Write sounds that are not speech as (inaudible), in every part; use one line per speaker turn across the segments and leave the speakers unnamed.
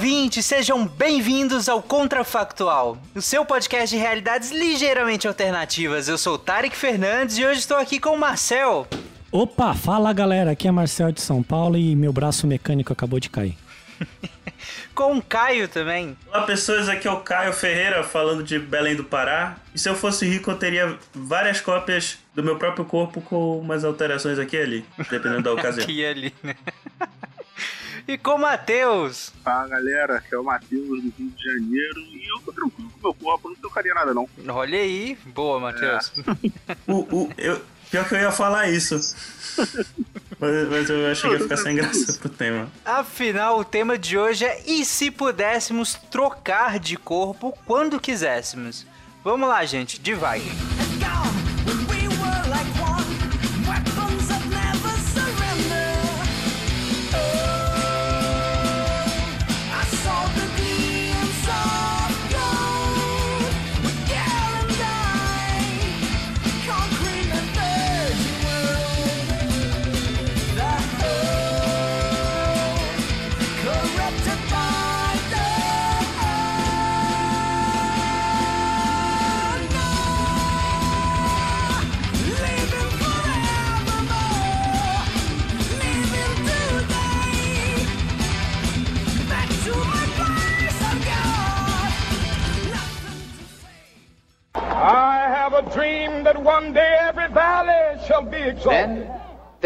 ouvintes, sejam bem-vindos ao Contrafactual, o seu podcast de realidades ligeiramente alternativas. Eu sou o Tarek Fernandes e hoje estou aqui com o Marcel.
Opa, fala galera, aqui é Marcel de São Paulo e meu braço mecânico acabou de cair. (laughs)
com o Caio também.
Olá pessoas, aqui é o Caio Ferreira falando de Belém do Pará. E se eu fosse rico, eu teria várias cópias do meu próprio corpo com umas alterações aqui e ali, dependendo da (laughs) ocasião.
aqui e ali, né? E com o Matheus.
Fala galera, aqui é o Matheus do Rio de Janeiro e eu tô tranquilo com o meu corpo, não trocaria nada não.
Olha aí, boa Matheus.
É. o, o, eu, pior que eu ia falar isso. Mas, mas, eu achei que ia ficar sem graça pro tema.
Afinal, o tema de hoje é e se pudéssemos trocar de corpo quando quiséssemos? Vamos lá, gente, devagar.
dream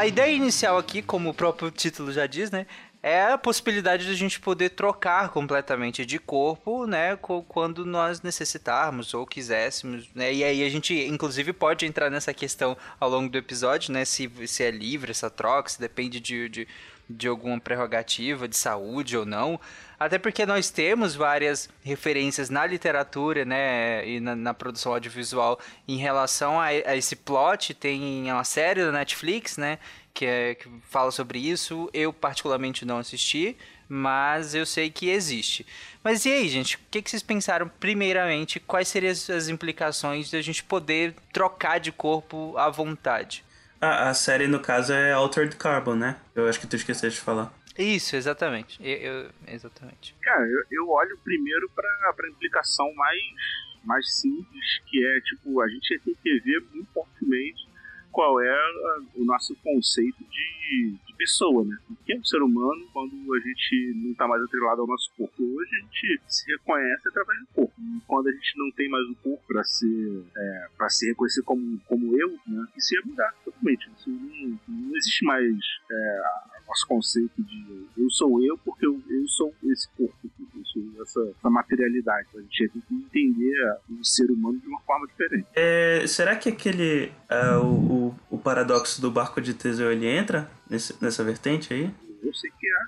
A, ideia inicial aqui, como o próprio título já diz, né? É a possibilidade de a gente poder trocar completamente de corpo, né? Quando nós necessitarmos ou quiséssemos, né? E aí a gente, inclusive, pode entrar nessa questão ao longo do episódio, né? Se, se é livre essa troca, se depende de, de, de alguma prerrogativa de saúde ou não. Até porque nós temos várias referências na literatura, né, e na, na produção audiovisual em relação a, a, esse plot. Tem uma série da Netflix, né, que, é, que fala sobre isso. Eu particularmente não assisti, mas eu sei que existe. Mas e aí, gente? O que, que vocês pensaram, primeiramente? Quais seriam as implicações de a gente poder trocar de corpo à vontade?
Ah, a série, no caso, é Altered Carbon, né? Eu acho que tu esqueceu de falar.
Isso, exatamente. Eu, eu exatamente.
Cara, eu, eu olho primeiro pra, pra implicação mais, mais simples, que é, tipo, a gente tem que ver muito fortemente qual é o nosso conceito de, de pessoa, né? O que é um ser humano quando a gente não está mais atrelado ao nosso corpo? Hoje a gente se reconhece através do corpo. E quando a gente não tem mais o corpo para ser é, para se reconhecer como, como eu, né? Isso ia mudar totalmente. Isso não, não existe mais é, nosso conceito de eu sou eu porque eu, eu sou esse corpo, eu sou essa, essa materialidade. A gente tem que entender o ser humano de uma forma diferente.
É, será que aquele uh, o, o, paradoxo do barco de Teseu ele entra nesse, nessa vertente aí?
Eu sei que é.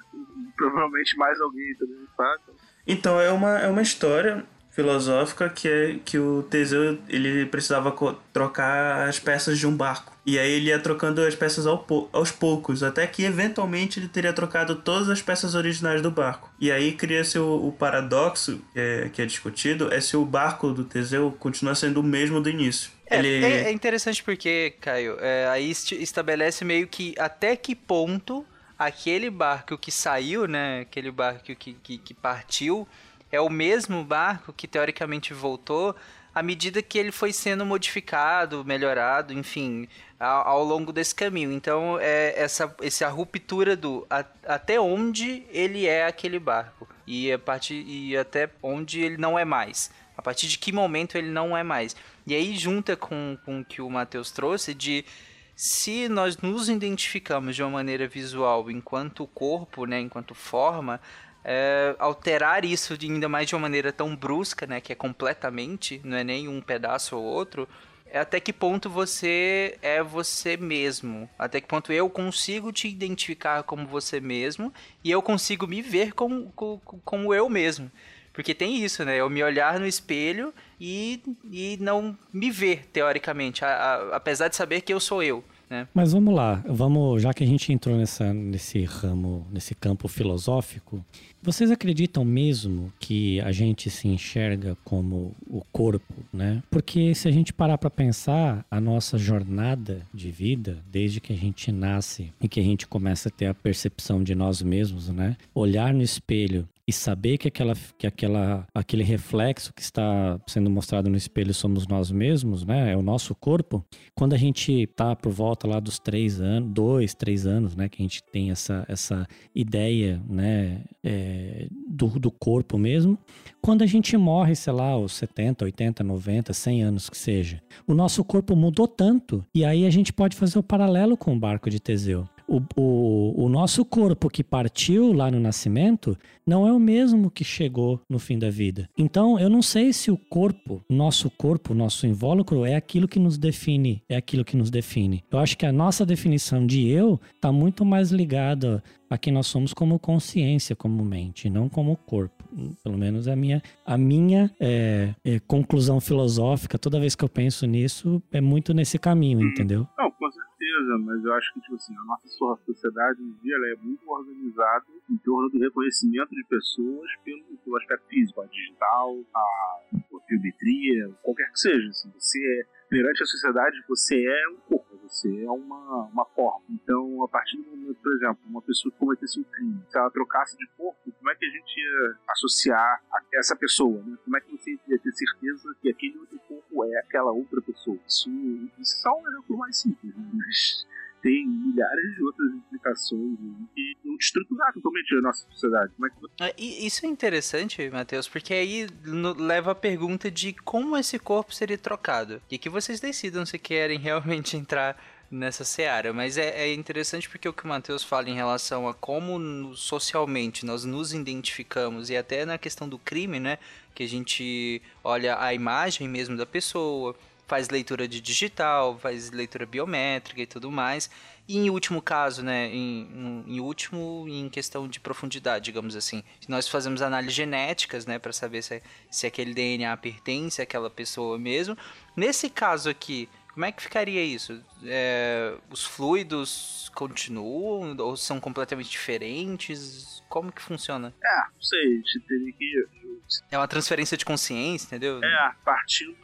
Provavelmente mais alguém também sabe.
Então é uma, é uma história filosófica que é que o Teseu ele precisava trocar as peças de um barco. E aí ele ia trocando as peças ao aos poucos, até que eventualmente ele teria trocado todas as peças originais do barco. E aí cria-se o, o, paradoxo é, que é discutido, é se o barco do Teseu continua sendo o mesmo do início.
É, ele... é, é interessante porque, Caio, é, aí estabelece meio que até que ponto aquele barco que saiu, né, aquele barco que, que, que partiu, é o mesmo barco que teoricamente voltou à medida que ele foi sendo modificado, melhorado, enfim, ao, ao longo desse caminho. Então, é essa, essa ruptura do a, até onde ele é aquele barco e a parte e até onde ele não é mais. A partir de que momento ele não é mais? E aí junta com, com o que o Matheus trouxe de se nós nos identificamos de uma maneira visual enquanto corpo, né, enquanto forma, é, alterar isso de ainda mais de uma maneira tão brusca, né, que é completamente, não é nem um pedaço ou outro, é até que ponto você é você mesmo, até que ponto eu consigo te identificar como você mesmo e eu consigo me ver como, como, como eu mesmo. Porque tem isso, né? Eu me olhar no espelho e, e não me ver, teoricamente, a, a, apesar de saber que eu sou eu. Né?
Mas vamos lá, vamos, já que a gente entrou nessa, nesse ramo, nesse campo filosófico, vocês acreditam mesmo que a gente se enxerga como o corpo, né? Porque se a gente parar para pensar, a nossa jornada de vida, desde que a gente nasce e que a gente começa a ter a percepção de nós mesmos, né? Olhar no espelho e saber que, aquela, que aquela, aquele reflexo que está sendo mostrado no espelho somos nós mesmos, né? É o nosso corpo. Quando a gente tá por volta lá dos três anos, dois, três anos, né? Que a gente tem essa, essa ideia, né? É, do, do corpo mesmo. Quando a gente morre, sei lá, os 70, 80, 90, 100 anos que seja, o nosso corpo mudou tanto. E aí a gente pode fazer o paralelo com o barco de Teseu o, o, o nosso corpo que partiu lá no nascimento não é o mesmo que chegou no fim da vida. Então, eu não sei se o corpo, nosso corpo, nosso invólucro é aquilo que nos define, é aquilo que nos define. Eu acho que a nossa definição de eu está muito mais ligada a quem nós somos como consciência, como mente, não como corpo. Pelo menos a minha, a minha é, é, conclusão filosófica, toda vez que eu penso nisso, é muito nesse caminho, entendeu?
Não, mas eu acho que tipo assim, a nossa sociedade em dia ela é muito organizada em torno do reconhecimento de pessoas pelo, pelo aspecto físico, a digital, a, a biometria, qualquer que seja. Assim, você é, perante a sociedade, você é um corpo, você é uma, uma forma. Então, a partir do momento, por exemplo, uma pessoa que cometesse um crime, se ela trocasse de corpo, como é que a gente ia associar a essa pessoa? Né? Como é que você ia ter certeza que aquele outro corpo é aquela outra pessoa? Isso, isso é um exemplo mais simples, né? mas tem milhares de outras implicações e estruturar totalmente a nossa sociedade. É.
É, isso é interessante, Matheus, porque aí leva a pergunta de como esse corpo seria trocado. E que vocês decidam se querem (laughs) realmente entrar nessa seara. Mas é, é interessante porque o que o Matheus fala em relação a como socialmente nós nos identificamos e até na questão do crime, né? Que a gente olha a imagem mesmo da pessoa, faz leitura de digital, faz leitura biométrica e tudo mais. E em último caso, né, em, em último, em questão de profundidade, digamos assim, nós fazemos análises genéticas, né, para saber se, se aquele DNA pertence àquela pessoa mesmo. Nesse caso aqui, como é que ficaria isso? É, os fluidos continuam ou são completamente diferentes? Como que funciona?
É, não sei, a gente teria que.
É uma transferência de consciência, entendeu?
É, partindo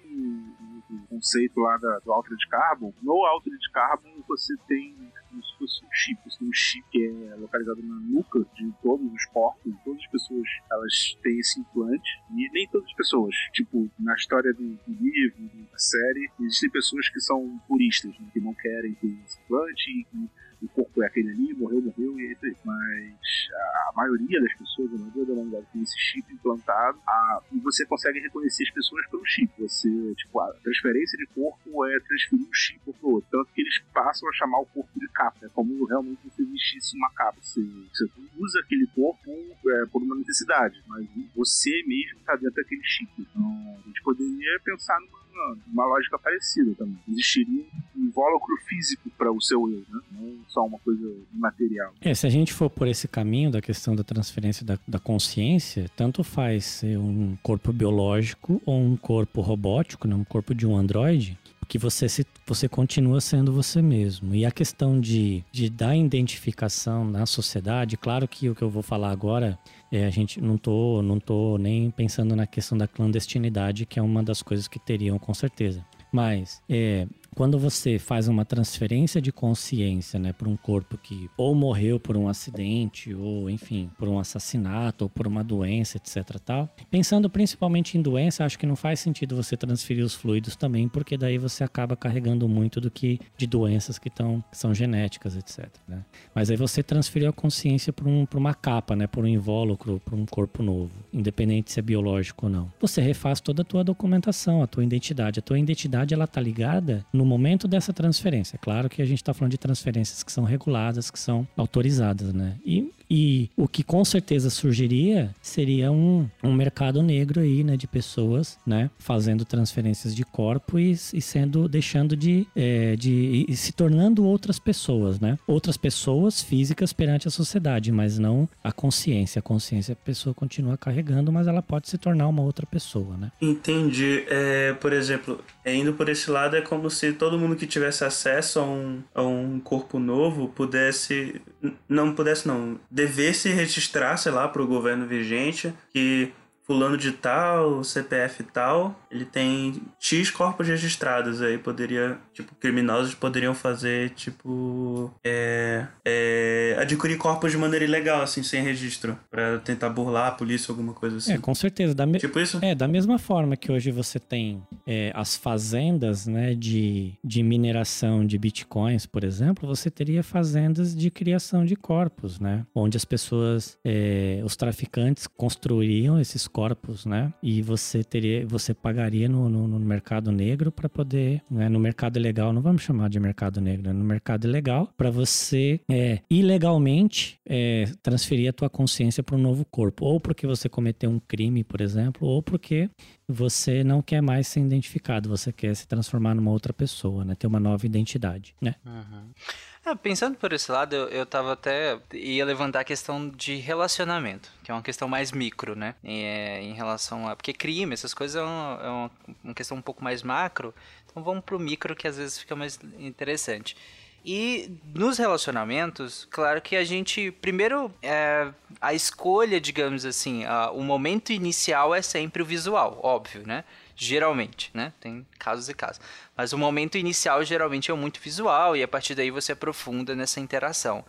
o conceito lá da, do Altered Carbon, no Altered Carbon você tem um chip, um chip que é localizado na nuca de todos os corpos, todas as pessoas elas têm esse implante, e nem todas as pessoas, tipo, na história do, do livro, da série, existem pessoas que são puristas, né, que não querem ter esse implante e que o corpo é aquele ali, morreu, morreu, e é aí. Mas a, maioria das pessoas, a maioria da humanidade tem esse chip implantado a, e você consegue reconhecer as pessoas pelo chip. Você, tipo, a transferência de corpo é transferir um chip pro outro. Tanto que eles passam a chamar o corpo de capa. É como realmente se existisse uma capa. Você, você usa aquele corpo é, por uma necessidade, mas você mesmo está dentro daquele chip. Então, a gente poderia pensar numa uma lógica parecida também. Existiria um invólucro físico para o seu eu, né? não só uma coisa material.
É, se a gente for por esse caminho da questão da transferência da, da consciência, tanto faz ser um corpo biológico ou um corpo robótico, né? um corpo de um androide, que você se, você continua sendo você mesmo. E a questão de, de dar identificação na sociedade, claro que o que eu vou falar agora, é, a gente não tô, não tô nem pensando na questão da clandestinidade, que é uma das coisas que teriam com certeza. Mas é, quando você faz uma transferência de consciência, né, para um corpo que ou morreu por um acidente, ou enfim, por um assassinato, ou por uma doença, etc. tal. Pensando principalmente em doença, acho que não faz sentido você transferir os fluidos também, porque daí você acaba carregando muito do que de doenças que, tão, que são genéticas, etc. Né? Mas aí você transferiu a consciência para um, uma capa, né, para um invólucro, para um corpo novo, independente se é biológico ou não. Você refaz toda a tua documentação, a tua identidade. A tua identidade ela tá ligada no momento dessa transferência. Claro que a gente está falando de transferências que são reguladas, que são autorizadas, né? E e o que com certeza surgiria seria um, um mercado negro aí, né, de pessoas, né, fazendo transferências de corpo e, e sendo, deixando de, é, de e se tornando outras pessoas, né? Outras pessoas físicas perante a sociedade, mas não a consciência. A consciência a pessoa continua carregando, mas ela pode se tornar uma outra pessoa, né?
Entendi. É, por exemplo, é, indo por esse lado é como se todo mundo que tivesse acesso a um, a um corpo novo pudesse não pudesse não devesse registrar, sei lá, para o governo vigente que fulano de tal, CPF tal, ele tem X corpos registrados aí, poderia, tipo, criminosos poderiam fazer, tipo, é, é, adquirir corpos de maneira ilegal, assim, sem registro, para tentar burlar a polícia, alguma coisa assim.
É, com certeza. Da me...
Tipo isso?
É, da mesma forma que hoje você tem é, as fazendas, né, de, de mineração de bitcoins, por exemplo, você teria fazendas de criação de corpos, né, onde as pessoas, é, os traficantes construiriam esses corpos, né? E você teria, você pagaria no, no, no mercado negro para poder, né? No mercado legal, não vamos chamar de mercado negro, no mercado legal para você é, ilegalmente é, transferir a tua consciência para um novo corpo, ou porque você cometeu um crime, por exemplo, ou porque você não quer mais ser identificado, você quer se transformar numa outra pessoa, né? Ter uma nova identidade, né?
Uhum. É, pensando por esse lado, eu, eu tava até. ia levantar a questão de relacionamento, que é uma questão mais micro, né? É, em relação a. Porque crime, essas coisas é uma, é uma, uma questão um pouco mais macro. Então vamos pro micro que às vezes fica mais interessante. E nos relacionamentos, claro que a gente, primeiro, é, a escolha, digamos assim, a, o momento inicial é sempre o visual, óbvio, né? Geralmente, né? Tem casos e casos. Mas o momento inicial geralmente é muito visual e a partir daí você aprofunda nessa interação.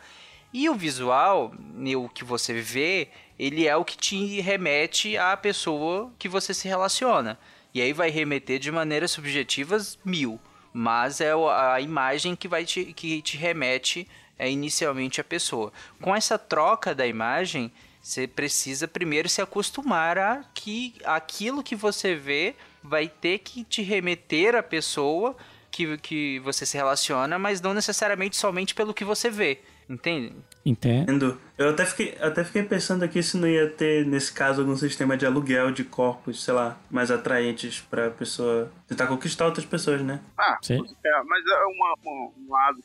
E o visual, o que você vê, ele é o que te remete à pessoa que você se relaciona. E aí vai remeter de maneiras subjetivas mil, mas é a imagem que vai te, que te remete é, inicialmente à pessoa. Com essa troca da imagem, você precisa primeiro se acostumar a que aquilo que você vê vai ter que te remeter à pessoa que, que você se relaciona, mas não necessariamente somente pelo que você vê. Entende?
Entendo.
Eu até fiquei, até fiquei pensando aqui se não ia ter, nesse caso, algum sistema de aluguel de corpos, sei lá, mais atraentes pra pessoa tentar conquistar outras pessoas, né?
Ah, Sim. É, mas é uma, uma, um lado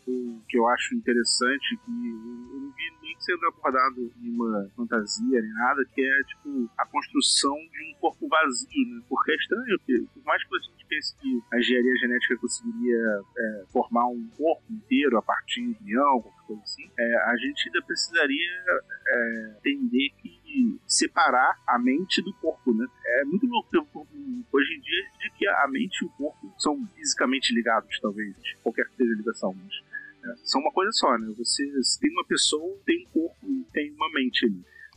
que eu acho interessante, que eu não vi sendo abordado em uma fantasia nem nada, que é, tipo, a construção de um corpo vazio, né? Porque é estranho, porque por mais que a gente pense que a engenharia genética conseguiria é, formar um corpo inteiro a partir de embrião, qualquer coisa assim, é, a gente ainda precisaria é, entender que separar a mente do corpo, né? É muito louco hoje em dia de que a mente e o corpo são fisicamente ligados, talvez, qualquer que seja a ligação, mas é, são uma coisa só, né? Você, tem uma pessoa, tem um corpo, tem uma mente.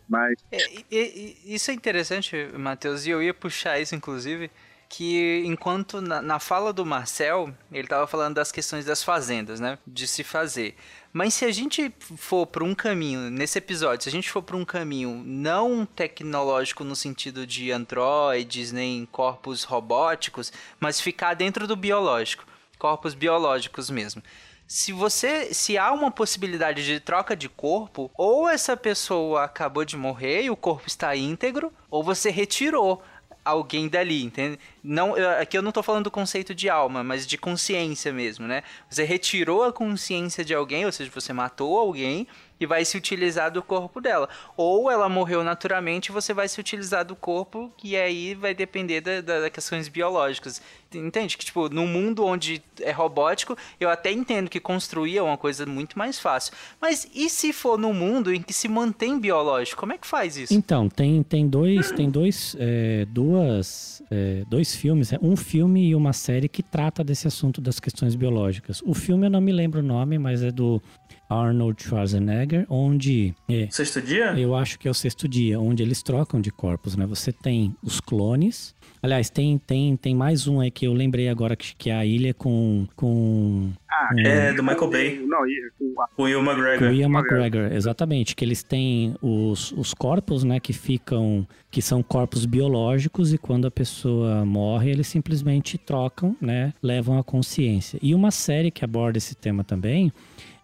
Mas...
É, e, isso é interessante, Matheus, e eu ia puxar isso, inclusive, que enquanto na, na fala do Marcel, ele estava falando das questões das fazendas, né? De se fazer. Mas se a gente for para um caminho, nesse episódio, se a gente for para um caminho não tecnológico no sentido de androides, nem corpos robóticos, mas ficar dentro do biológico, corpos biológicos mesmo se você se há uma possibilidade de troca de corpo, ou essa pessoa acabou de morrer e o corpo está íntegro, ou você retirou alguém dali, entende? Não, aqui eu não estou falando do conceito de alma, mas de consciência mesmo, né? Você retirou a consciência de alguém, ou seja, você matou alguém e vai se utilizar do corpo dela. Ou ela morreu naturalmente e você vai se utilizar do corpo, que aí vai depender da, da, das questões biológicas. Entende? Que, tipo, no mundo onde é robótico, eu até entendo que construir é uma coisa muito mais fácil. Mas e se for no mundo em que se mantém biológico? Como é que faz isso?
Então, tem, tem dois, tem dois, é, duas, é, dois filmes, é um filme e uma série que trata desse assunto das questões biológicas. O filme eu não me lembro o nome, mas é do Arnold Schwarzenegger, onde é,
Sexto dia?
eu acho que é o sexto dia, onde eles trocam de corpos, né? Você tem os clones. Aliás, tem, tem, tem mais um aí que eu lembrei agora que, que é a ilha com, com
Ah,
É, do Michael Bay.
Não, e com a
Com o Will
Com o
McGregor.
Ian McGregor, exatamente. Que eles têm os, os corpos, né, que ficam, que são corpos biológicos e quando a pessoa morre, eles simplesmente trocam, né, levam a consciência. E uma série que aborda esse tema também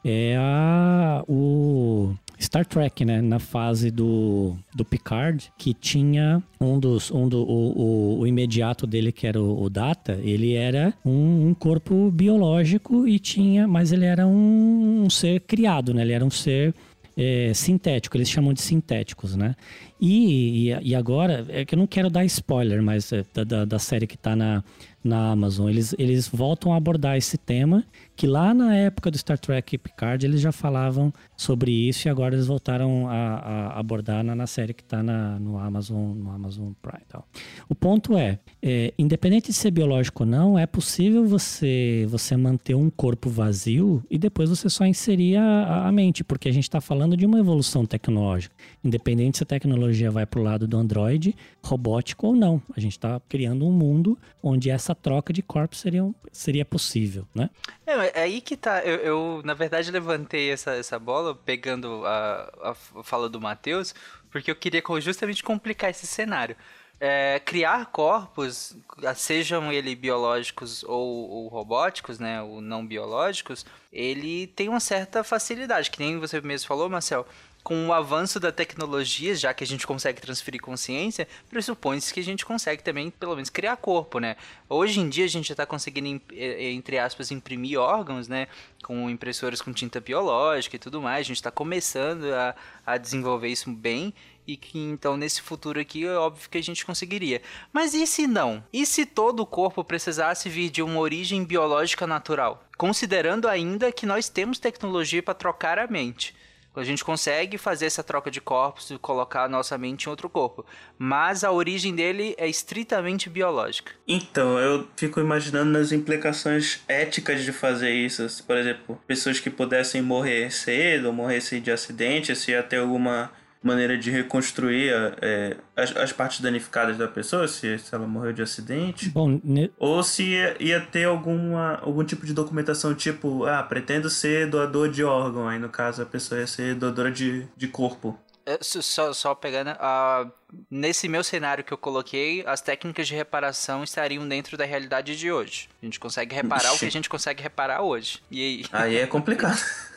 é a, o Star Trek, né, na fase do, do Picard, que tinha um dos, um do, o, o, o imediato dele, que era o, o Data, ele era um, um corpo biológico e tinha, mas ele era um, um ser criado, né, ele era um ser é, sintético, eles chamam de sintéticos, né? E, e, e agora, é que eu não quero dar spoiler, mas é, da, da, série que tá na, na Amazon, eles, eles voltam a abordar esse tema, que lá na época do Star Trek Picard eles já falavam sobre isso e agora eles voltaram a, a abordar na, na série que tá na, no, Amazon, no Amazon Prime e tal. O ponto é, é, independente de ser biológico ou não, é possível você, você manter um corpo vazio e depois você só inserir a, a mente, porque a gente está falando de uma evolução tecnológica. Independente se a tecnologia vai para o lado do Android, robótico ou não. A gente está criando um mundo onde essa troca de corpos seria, seria possível, né?
É, é aí que tá. Eu, eu, na verdade, levantei essa, essa bola pegando a, a fala do Matheus, porque eu queria justamente complicar esse cenário. É, criar corpos, sejam eles biológicos ou, ou robóticos, né, ou não biológicos, ele tem uma certa facilidade, que nem você mesmo falou, Marcel. Com o avanço da tecnologia, já que a gente consegue transferir consciência, pressupõe-se que a gente consegue também, pelo menos, criar corpo, né? Hoje em dia a gente já está conseguindo, im- eh, entre aspas, imprimir órgãos, né? Com impressoras com tinta biológica e tudo mais. A gente está começando a, a desenvolver isso bem. E que então nesse futuro aqui é óbvio que a gente conseguiria. Mas e se não? E se todo o corpo precisasse vir de uma origem biológica natural? Considerando ainda que nós temos tecnologia para trocar a mente. A gente consegue fazer essa troca de corpos e colocar a nossa mente em outro corpo. Mas a origem dele é estritamente biológica.
Então, eu fico imaginando nas implicações éticas de fazer isso. Por exemplo, pessoas que pudessem morrer cedo, morressem de acidente, se ia ter alguma maneira de reconstruir é, as, as partes danificadas da pessoa, se, se ela morreu de acidente.
Bom, ne-
Ou se ia, ia ter alguma, algum tipo de documentação, tipo, ah, pretendo ser doador de órgão. Aí, no caso, a pessoa ia ser doadora de, de corpo.
É, só- Só, só pegando. ah, nesse meu cenário que eu coloquei, as técnicas de reparação estariam dentro da realidade de hoje. A gente consegue reparar o que a gente consegue reparar hoje. E aí?
Aí é complicado. (laughs)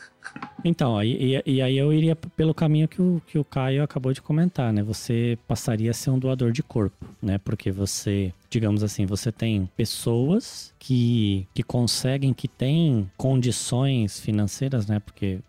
Então, e, e aí eu iria pelo caminho que o, que o Caio acabou de comentar, né? Você passaria a ser um doador de corpo, né? Porque você, digamos assim, você tem pessoas que, que conseguem, que têm condições financeiras, né? Porque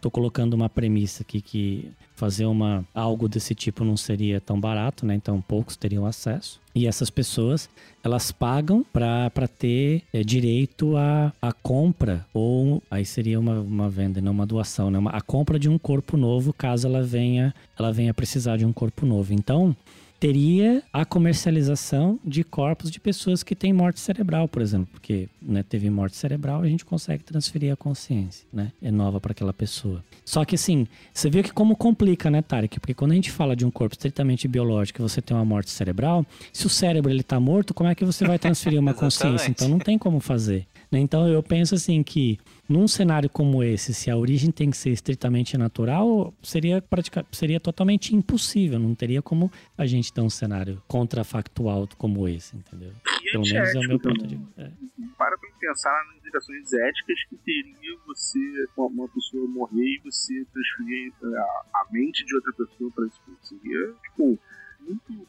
tô colocando uma premissa aqui que fazer uma, algo desse tipo não seria tão barato, né? Então poucos teriam acesso. E essas pessoas, elas pagam para ter é, direito à, à compra, ou aí seria uma, uma venda, não uma doação, né? Uma- a compra de um corpo novo, caso ela venha, ela venha precisar de um corpo novo. Então, teria a comercialização de corpos de pessoas que têm morte cerebral, por exemplo, porque né, teve morte cerebral, a gente consegue transferir a consciência, né? É nova para aquela pessoa. Só que assim, você viu que como complica, né, Tarek? Porque quando a gente fala de um corpo estritamente biológico e você tem uma morte cerebral, se o cérebro ele tá morto, como é que você vai transferir uma (laughs) consciência? Então não tem como fazer. Né? Então eu penso assim que num cenário como esse, se a origem tem que ser estritamente natural, seria pratica- seria totalmente impossível, não teria como a gente ter um cenário contrafactual como esse, entendeu?
E
Pelo menos é o meu ponto de
também.
é.
Para pra pensar nas implicações éticas que teria você, uma, pessoa morrer e você transferir eh, a, a mente de outra pessoa para corpo. Seria, tipo.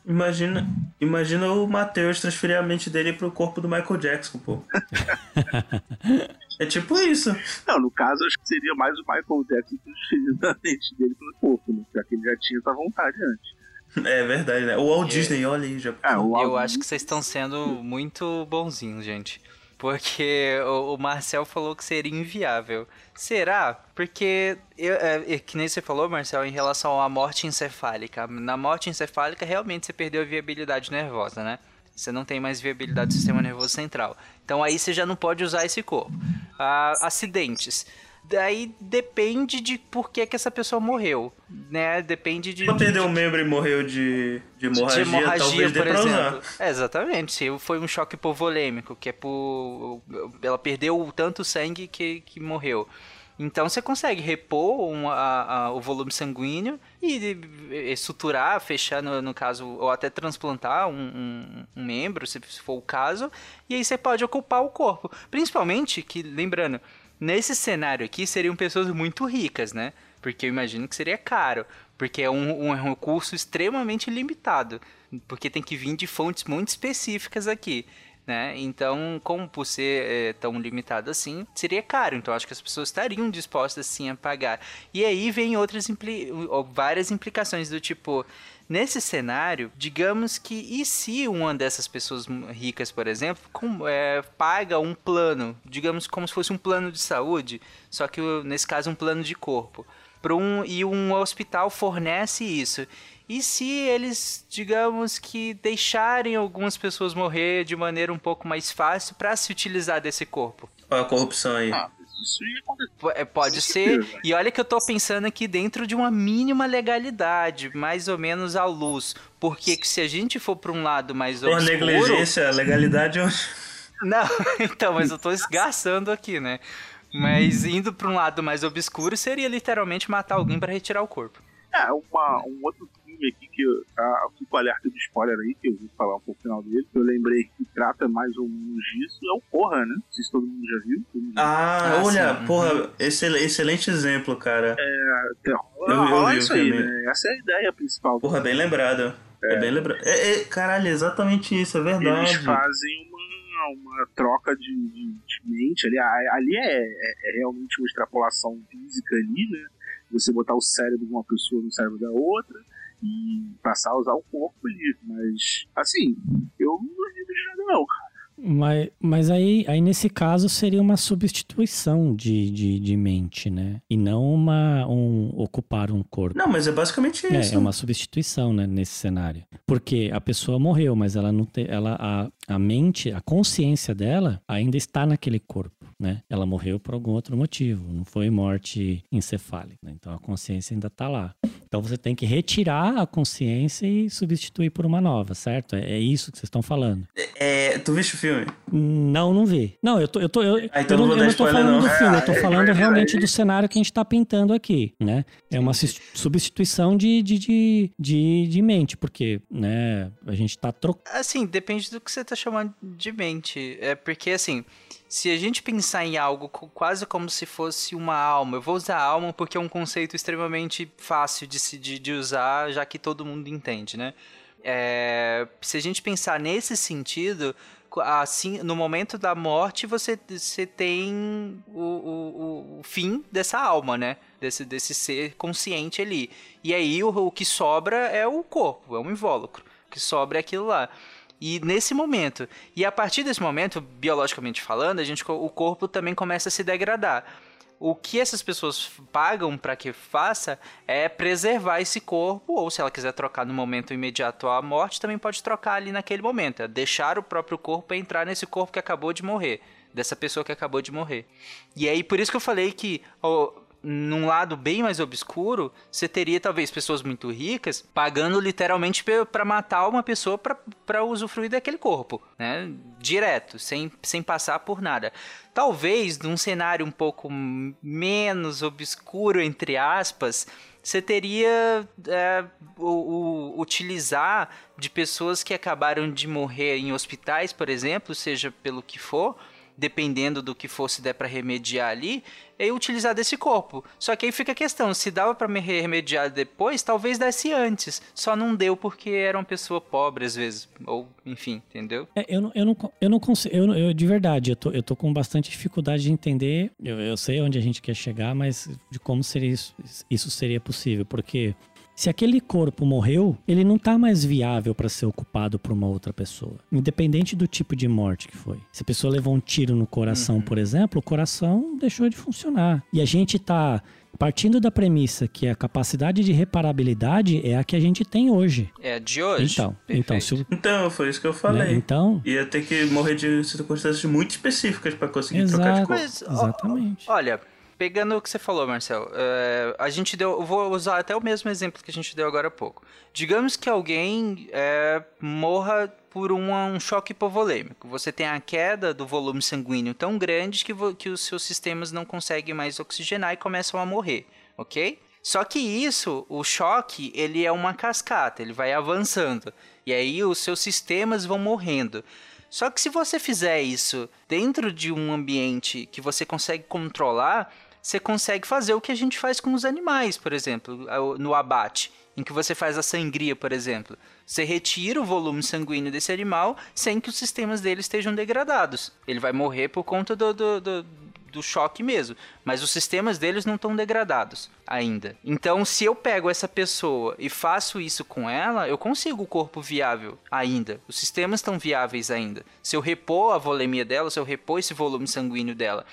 Imagina, imagina o Matheus transferir a mente dele pro corpo do Michael Jackson, pô. (laughs) é tipo isso.
Não, no caso, acho que seria mais o Michael Jackson transferindo a mente dele pelo corpo, né? Já que ele já tinha essa vontade antes.
É verdade, né? O Walt Disney, olha aí, já.
É,
Eu acho que vocês estão sendo muito bonzinhos, gente. Porque o, o Marcel falou que seria inviável. Será? Porque, eu, é, é, que nem você falou, Marcel, em relação à morte encefálica. Na morte encefálica, realmente você perdeu a viabilidade nervosa, né? Você não tem mais viabilidade do sistema nervoso central. Então aí você já não pode usar esse corpo. Ah, acidentes. Daí depende de por que, que essa pessoa morreu, né? Depende de...
Se ela perdeu um membro e morreu de, de hemorragia,
de hemorragia, por exemplo. É, exatamente. Se foi um choque hipovolêmico, que é por. Ela perdeu tanto sangue que, que morreu. Então você consegue repor um, a- a- o volume sanguíneo e, e suturar, fechar, no, no caso, ou até transplantar um, um- um membro, se for o caso, e aí você pode ocupar o corpo. Principalmente que, lembrando, nesse cenário aqui seriam pessoas muito ricas, né? Porque eu imagino que seria caro, porque é um, um recurso extremamente limitado, porque tem que vir de fontes muito específicas aqui. Né? Então, como por ser é, tão limitado assim, seria caro. Então, acho que as pessoas estariam dispostas sim a pagar. E aí vem outras impli várias implicações do tipo, nesse cenário, digamos que e se uma dessas pessoas ricas, por exemplo, com- é, paga um plano, digamos como se fosse um plano de saúde, só que nesse caso um plano de corpo, pra um, e um hospital fornece isso. E se eles, digamos que deixarem algumas pessoas morrer de maneira um pouco mais fácil para se utilizar desse corpo?
Olha a corrupção aí.
Ah, isso ia acontecer.
É, Pode ser. E olha que eu tô pensando aqui dentro de uma mínima legalidade, mais ou menos à luz. Porque que se a gente for para um lado mais
Por
obscuro...
negligência, legalidade é um- (laughs)
Não, então, mas eu tô esgarçando aqui, né? Mas indo para um lado mais obscuro seria literalmente matar alguém para retirar o corpo.
É, uma, um outro filme aqui que eu, ah, eu fico alerta de spoiler aí, que eu vou falar um pouco no final dele, que eu lembrei que trata mais ou menos disso, é o Corra, né? Não sei se todo mundo já viu. Mundo
Ah,
Ah,
olha,
sim,
porra, excel- excelente exemplo, cara.
já-
eu- eu
rola
vi o
isso aí, né? Essa é a ideia principal.
Porra, bem lembrado. É, bem lembrado. É, é, caralho, exatamente isso, é
Eles
verdade.
fazem uma, uma troca de, de, de mente ali. Ali é, é- é realmente uma extrapolação física ali, né? Você botar o cérebro de uma pessoa no cérebro da outra e passar a usar o corpo ali. Mas, assim, eu não duvido de nada não, cara.
Mas, mas aí, aí, nesse caso, seria uma substituição de, de, de mente, né? E não uma, um, ocupar um corpo.
Não, mas é basicamente
É,
isso.
é uma substituição, né, nesse cenário. Porque a pessoa morreu, mas ela não tem. Ela, a, a mente, a consciência dela ainda está naquele corpo, né? Ela morreu por algum outro motivo. Não foi morte encefálica. né? Então a consciência ainda está lá. Então você tem que retirar a consciência e substituir por uma nova, certo? É, é isso que vocês estão falando.
É, tu viste o filme?
Não, não vi. Não, eu tô, eu tô, eu,
Ah, então
eu
não
não, eu não tô falando
não.
do filme, eu tô (laughs)
É,
falando
é,
realmente do cenário que a gente tá pintando aqui, né? É uma substituição de, de, de, de, de mente, porque, né, a gente tá trocando.
Assim, depende do que você tá chamando de mente. É porque, assim, se a gente pensar em algo quase como se fosse uma alma, eu vou usar alma porque é um conceito extremamente fácil de, se, de, de usar, já que todo mundo entende, né? É, se a gente pensar nesse sentido, assim, no momento da morte você, você tem o, o- o fim dessa alma, né? Desse, desse ser consciente ali. E aí o, o que sobra é o corpo, é um invólucro. O que sobra é aquilo lá. E nesse momento, e a partir desse momento, biologicamente falando, a gente, o corpo também começa a se degradar. O que essas pessoas pagam para que faça é preservar esse corpo, ou se ela quiser trocar no momento imediato à morte, também pode trocar ali naquele momento. É deixar o próprio corpo entrar nesse corpo que acabou de morrer, dessa pessoa que acabou de morrer. E aí, por isso que eu falei que ó, num lado bem mais obscuro, você teria talvez pessoas muito ricas pagando literalmente para matar uma pessoa para usufruir daquele corpo, né? Direto, sem, sem passar por nada. Talvez num cenário um pouco menos obscuro, entre aspas, você teria é, o, o, utilizar de pessoas que acabaram de morrer em hospitais, por exemplo, seja pelo que for, dependendo do que fosse der para remediar ali, é utilizar desse corpo. Só que aí fica a questão, se dava para me remediar depois, talvez desse antes. Só não deu porque era uma pessoa pobre às vezes, ou enfim, entendeu?
É, eu, não, eu, não, eu não consigo, eu, eu, de verdade, eu tô, eu tô com bastante dificuldade de entender, eu, eu sei onde a gente quer chegar, mas de como seria isso, isso seria possível, porque Se aquele corpo morreu, ele não tá mais viável para ser ocupado por uma outra pessoa, independente do tipo de morte que foi. Se a pessoa levou um tiro no coração, por exemplo, o coração deixou de funcionar. E a gente tá partindo da premissa que a capacidade de reparabilidade é a que a gente tem hoje.
É de hoje.
Então, então, se o-
Então, foi isso que eu falei.
né, então,
Ia ter que morrer de circunstâncias muito específicas pra conseguir trocar de
Exato.
corpo.
Mas, ó,
exatamente.
Olha, pegando o que você falou, Marcel, é, a gente deu. Eu vou usar até o mesmo exemplo que a gente deu agora há pouco. Digamos que alguém é, morra por um, um choque hipovolêmico. Você tem a queda do volume sanguíneo tão grande que, que os seus sistemas não conseguem mais oxigenar e começam a morrer, ok? Só que isso, o choque, ele é uma cascata, ele vai avançando. E aí os seus sistemas vão morrendo. Só que se você fizer isso dentro de um ambiente que você consegue controlar, você consegue fazer o que a gente faz com os animais, por exemplo, no abate, em que você faz a sangria, por exemplo. Você retira o volume sanguíneo desse animal sem que os sistemas dele estejam degradados. Ele vai morrer por conta do, do, do, do choque mesmo, mas os sistemas deles não estão degradados ainda. Então, se eu pego essa pessoa e faço isso com ela, eu consigo o corpo viável ainda. Os sistemas estão viáveis ainda. Se eu repor a volemia dela, se eu repor esse volume sanguíneo dela,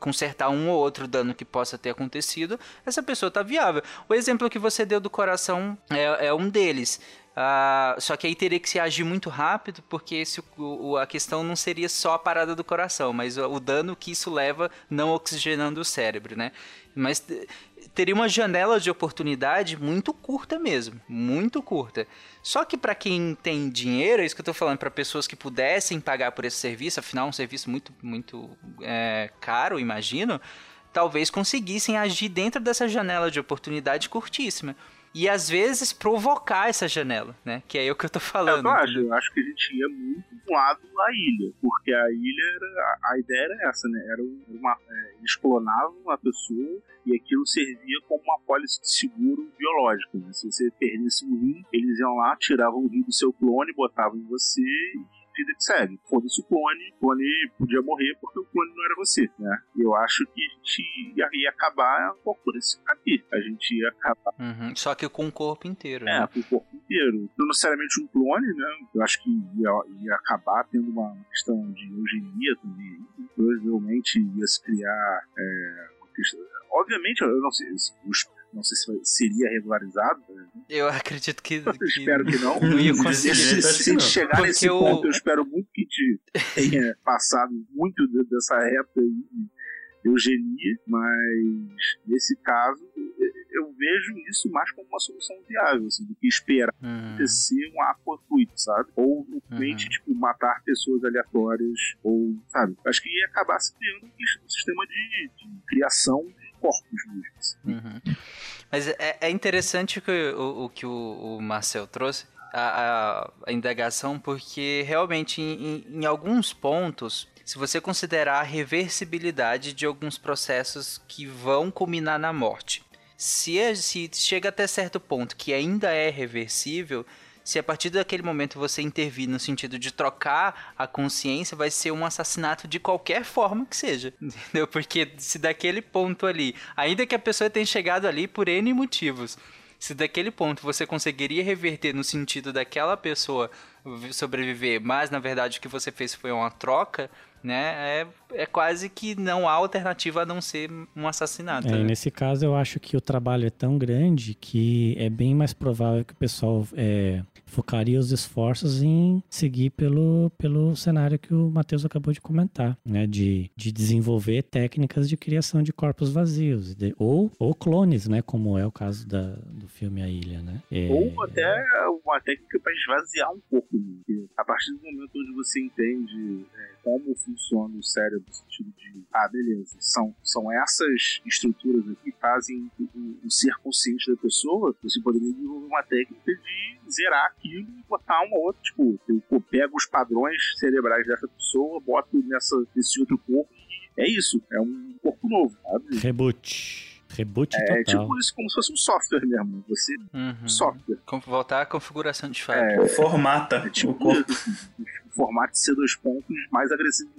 consertar um ou outro dano que possa ter acontecido, essa pessoa está viável. O exemplo que você deu do coração é, é um deles. Ah, só que aí teria que se agir muito rápido, porque esse, o, o- a questão não seria só a parada do coração, mas o, o dano que isso leva não oxigenando o cérebro, né? Mas te- teria uma janela de oportunidade muito curta mesmo, muito curta. Só que para quem tem dinheiro, é isso que eu tô falando, para pessoas que pudessem pagar por esse serviço, afinal é um serviço muito, muito é, caro, imagino, talvez conseguissem agir dentro dessa janela de oportunidade curtíssima. E às vezes provocar essa janela, né? Que é o que eu tô
Eu
falando.
não acho, eu acho que a gente ia muito do lado da ilha, porque a ilha era. A ideia era essa, né? Era uma. é, eles clonavam a pessoa e aquilo servia como uma pólice de seguro biológico. Né? Se você perdesse um rim, eles iam lá, tiravam o rim do seu clone, botavam em você vida que segue. Foda-se o clone, o clone podia morrer porque o clone não era você, né? Eu acho que a gente ia, ia acabar um pouco por esse caminho. A gente ia acabar
Uhum, Só que com o corpo inteiro.
é,
né?
pro corpo inteiro. Não necessariamente um clone, né? Eu acho que ia, ia acabar tendo uma questão de eugenia também. Provavelmente ia se criar é, uma questão. Obviamente, eu não sei, os- não sei se seria regularizado.
Eu acredito que.
Eu
que-
espero que não.
Não ia conseguir.
Se, se
não.
chegar
Porque
nesse
o-
ponto, eu espero muito que te tenha passado muito de- dessa época aí de eugenia, mas nesse caso eu vejo isso mais como uma solução viável, assim, do que esperar
Hum,
acontecer um ato fortuito, sabe? Ou simplesmente,
Uhum.
tipo, matar pessoas aleatórias, ou, sabe? Acho que ia acabar se criando um sistema de, de criação de corpos assim.
uhum. Mas é, é interessante que o, o que o, o Marcel trouxe, a, a, indagação, porque realmente em, em- alguns pontos, se você considerar a reversibilidade de alguns processos que vão culminar na morte, se, se chega até certo ponto que ainda é reversível, se a partir daquele momento você intervir no sentido de trocar a consciência, vai ser um assassinato de qualquer forma que seja. (laughs) Entendeu? Porque se daquele ponto ali, ainda que a pessoa tenha chegado ali por N motivos, se daquele ponto você conseguiria reverter no sentido daquela pessoa vi- sobreviver, mas na verdade o que você fez foi uma troca, né? É, é quase que não há alternativa a não ser um assassinato.
É,
né?
nesse caso, eu acho que o trabalho é tão grande que é bem mais provável que o pessoal é, focaria os esforços em seguir pelo, pelo cenário que o Matheus acabou de comentar, né? De, de desenvolver técnicas de criação de corpos vazios, de- ou, ou clones, né? Como é o caso da, do filme A Ilha, né? É,
Ou até uma técnica para esvaziar um pouco. né? A partir do momento onde você entende é, como funciona o cérebro, no sentido de, ah, beleza, são, são essas estruturas aqui que fazem o, o- o ser consciente da pessoa, você poderia desenvolver uma técnica de zerar aquilo e botar uma outra. Tipo, eu pô, pego os padrões cerebrais dessa pessoa, boto nessa, nesse outro corpo. e É isso, é um corpo novo, sabe?
Reboot. Reboot
É
total.
tipo isso como se fosse um software mesmo. Você
Uhum.
software.
Com- Voltar à configuração de fábrica.
É,
Formata
é tipo
o corpo. (laughs)
o formato de C2 pontos mais agressivo.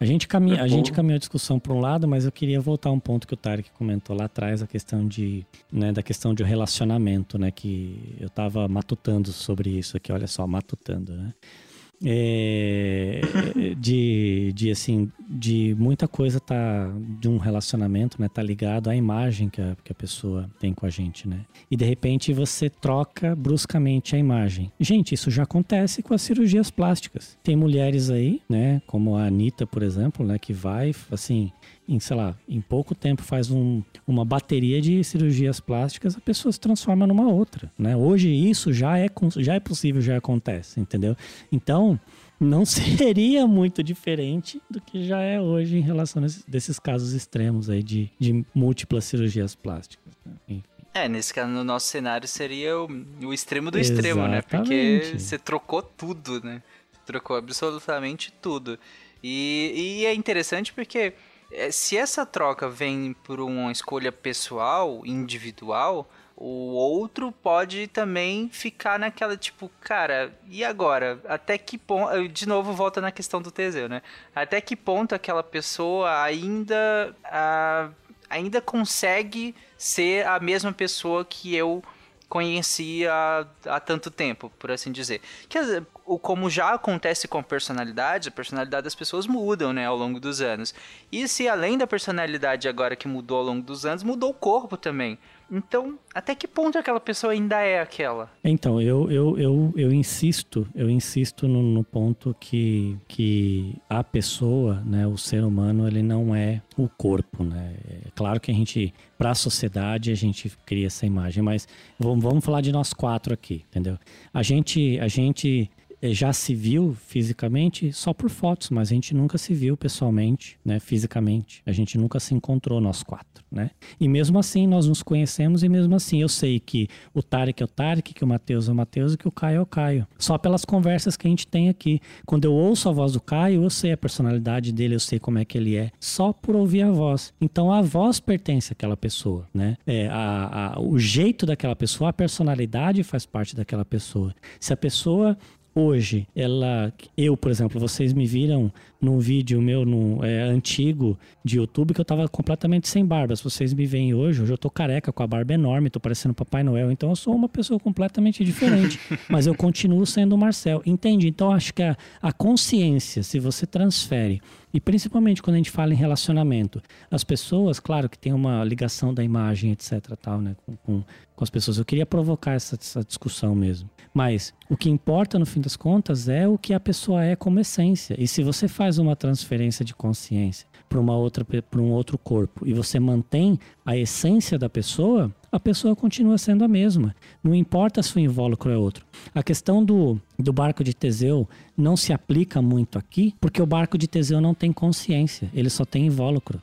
A gente, caminha, a
Pô.
gente caminhou a discussão para um lado, mas eu queria voltar a um ponto que o Tarek comentou lá atrás, a questão de, né, da questão de relacionamento, né, que eu tava matutando sobre isso aqui, olha só, matutando, né? É, de, de assim de muita coisa tá de um relacionamento né tá ligado à imagem que a, que a pessoa tem com a gente né? E de repente você troca bruscamente a imagem. Gente isso já acontece com as cirurgias plásticas. Tem mulheres aí né como a Anitta por exemplo né que vai assim em, sei lá, em pouco tempo faz um, uma bateria de cirurgias plásticas, a pessoa se transforma numa outra, né? Hoje isso já é, já é possível, já acontece, entendeu? Então, não (laughs) seria muito diferente do que já é hoje em relação a esses, desses casos extremos aí de, de múltiplas cirurgias plásticas. né?
É, nesse caso, no nosso cenário, seria o, o extremo do extremo, né? Porque
Exatamente.
você trocou tudo, né? Trocou absolutamente tudo. E, e é interessante porque se essa troca vem por uma escolha pessoal, individual, o outro pode também ficar naquela tipo, cara, e agora? Até que ponto. De novo, volta na questão do Teseu, né? Até que ponto aquela pessoa ainda. ah, ainda consegue ser a mesma pessoa que eu conheci há, há tanto tempo, por assim dizer. O, como já acontece com personalidade, a personalidade das pessoas mudam, né, ao longo dos anos. E se além da personalidade agora que mudou ao longo dos anos, mudou o corpo também. Então, até que ponto aquela pessoa ainda é aquela?
Então, eu, eu, eu, eu insisto, eu insisto no, no ponto que, que a pessoa, né, o ser humano, ele não é o corpo, né? É claro que a gente, para a sociedade, a gente cria essa imagem, mas vamos, vamos falar de nós quatro aqui, entendeu? A gente, a gente já se viu fisicamente só por fotos, mas a gente nunca se viu pessoalmente, né, fisicamente. A gente nunca se encontrou nós quatro, né? E mesmo assim nós nos conhecemos e mesmo assim eu sei que o Tarek é o Tarek, que o Matheus é o Matheus e que o Caio é o Caio. Só pelas conversas que a gente tem aqui. Quando eu ouço a voz do Caio, eu sei a personalidade dele, eu sei como é que ele é, só por ouvir a voz. Então a voz pertence àquela pessoa, né? É, a, a- o jeito daquela pessoa, a personalidade faz parte daquela pessoa. Se a pessoa hoje, ela, eu, por exemplo, vocês me viram num vídeo meu no, é, antigo de YouTube que eu tava completamente sem barba. Se vocês me veem hoje, hoje eu tô careca com a barba enorme, tô parecendo Papai Noel, então eu sou uma pessoa completamente diferente, (laughs) mas eu continuo sendo o Marcel. Entende? Então acho que a, a consciência, se você transfere e principalmente quando a gente fala em relacionamento, as pessoas, claro que tem uma ligação da imagem, etc, tal, né, com, com, com as pessoas. Eu queria provocar essa, essa discussão mesmo. Mas o que importa no fim das contas é o que a pessoa é como essência. E se você faz uma transferência de consciência para uma outra para um outro corpo e você mantém a essência da pessoa, a pessoa continua sendo a mesma. Não importa se o invólucro é outro. A questão do, do barco de Teseu não se aplica muito aqui, porque o barco de Teseu não tem consciência, ele só tem invólucro.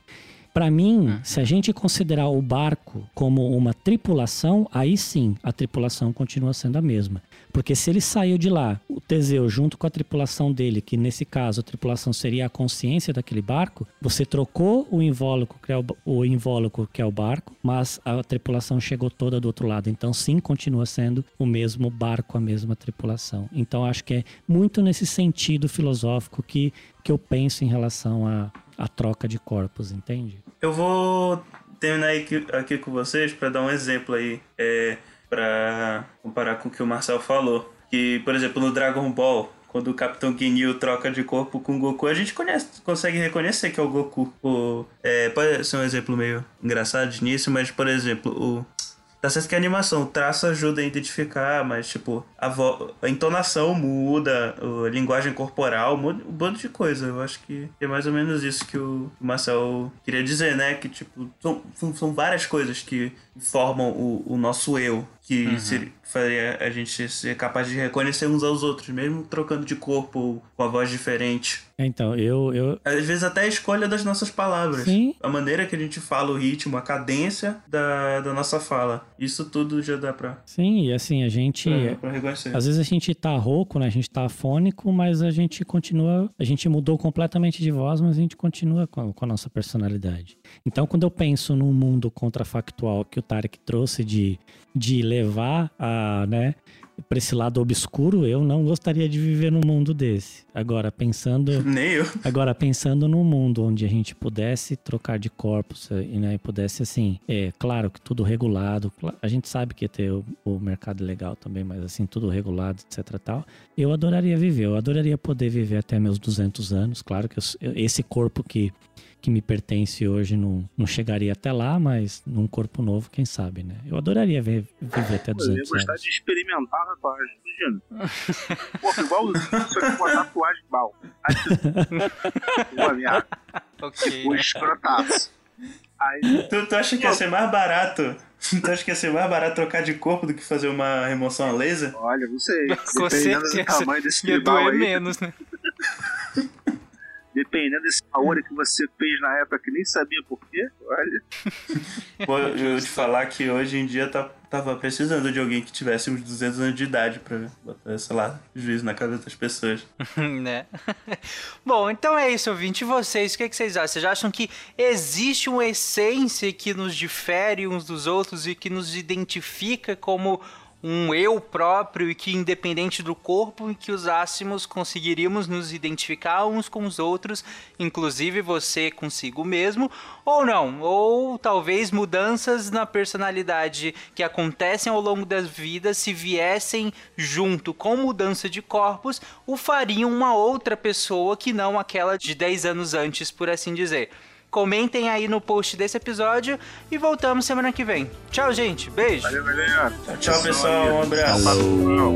Para mim, se a gente considerar o barco como uma tripulação, aí sim a tripulação continua sendo a mesma. Porque se ele saiu de lá, o Teseu, junto com a tripulação dele, que nesse caso a tripulação seria a consciência daquele barco, você trocou o invólucro, que é o, o invólucro, que é o barco, mas a tripulação chegou toda do outro lado. Então, sim, continua sendo o mesmo barco, a mesma tripulação. Então, acho que é muito nesse sentido filosófico que, que eu penso em relação à à troca de corpos, entende?
Eu vou terminar aqui, aqui com vocês para dar um exemplo aí, é, para comparar com o que o Marcel falou. Que, por exemplo, no Dragon Ball, quando o Capitão Ginyu troca de corpo com o Goku, a gente conhece, consegue reconhecer que é o Goku. O, é, pode ser um exemplo meio engraçado início, mas, por exemplo, o. Tá certo que a animação, o traço ajuda a identificar, mas, tipo, a, vo- a entonação muda, a linguagem corporal muda, um bando de coisa. Eu acho que é mais ou menos isso que o Marcel queria dizer, né? Que, tipo, são, são, várias coisas que formam o, o nosso eu, que seria- faria a gente ser capaz de reconhecer uns aos outros, mesmo trocando de corpo ou com a voz diferente.
Então, eu, eu,
Às vezes até a escolha das nossas palavras.
Sim.
A maneira que a gente fala, o ritmo, a cadência da, da nossa fala. Isso tudo já dá pra,
sim, e assim, a gente.
pra, pra reconhecer.
Às vezes a gente tá rouco, né? A gente tá afônico, mas a gente continua. A gente mudou completamente de voz, mas a gente continua com a, com a nossa personalidade. Então, quando eu penso num mundo contrafactual que o Tarek trouxe de, de levar a, né, para esse lado obscuro, eu não gostaria de viver num mundo desse. Agora pensando, (laughs)
Nem eu.
agora pensando num mundo onde a gente pudesse trocar de corpos eh, e né, pudesse assim, é claro que tudo regulado. A gente sabe que ia ter o, o mercado legal também, mas assim tudo regulado, etc. Tal. Eu adoraria viver. Eu adoraria poder viver até meus 200 anos. Claro que eu- esse corpo que que me pertence hoje não, não chegaria até lá, mas num corpo novo, quem sabe, né? Eu adoraria ver- viver até
Pô, eu ia
200
gostar
anos.
de experimentar a tatuagem, imagina. Pô, igualzinho, só que com a tatuagem mal. Aí, (laughs) Pô, minha,
Ok.
o escrotaço. Aí,
Tu, tu acha que ia ser mais barato? (laughs) Tu acha que ia ser mais barato trocar de corpo do que fazer uma remoção a laser?
olha, não sei.
Com
Dependendo do
certeza.
tamanho desse
Ia doer
aí,
menos, né?
Dependendo desse aura que você fez na época que nem sabia por quê, olha. (laughs)
Vou eu te falar que hoje em dia tá, tava precisando de alguém que tivesse uns 200 anos de idade pra botar, sei lá, juízo na cabeça das pessoas. (laughs)
né? (laughs) Bom, então é isso, ouvinte. E vocês, o que, que vocês acham? Vocês acham que existe uma essência que nos difere uns dos outros e que nos identifica como um eu próprio e que, independente do corpo em que usássemos, conseguiríamos nos identificar uns com os outros, inclusive você consigo mesmo, ou não? Ou talvez mudanças na personalidade que acontecem ao longo das vidas, se viessem junto com mudança de corpos, o fariam uma outra pessoa que não aquela de 10 anos antes, por assim dizer. Comentem aí no post desse episódio e voltamos semana que vem. Tchau, gente. Beijo.
Valeu, galera.
Tchau, pessoal. Um abraço.
Falou.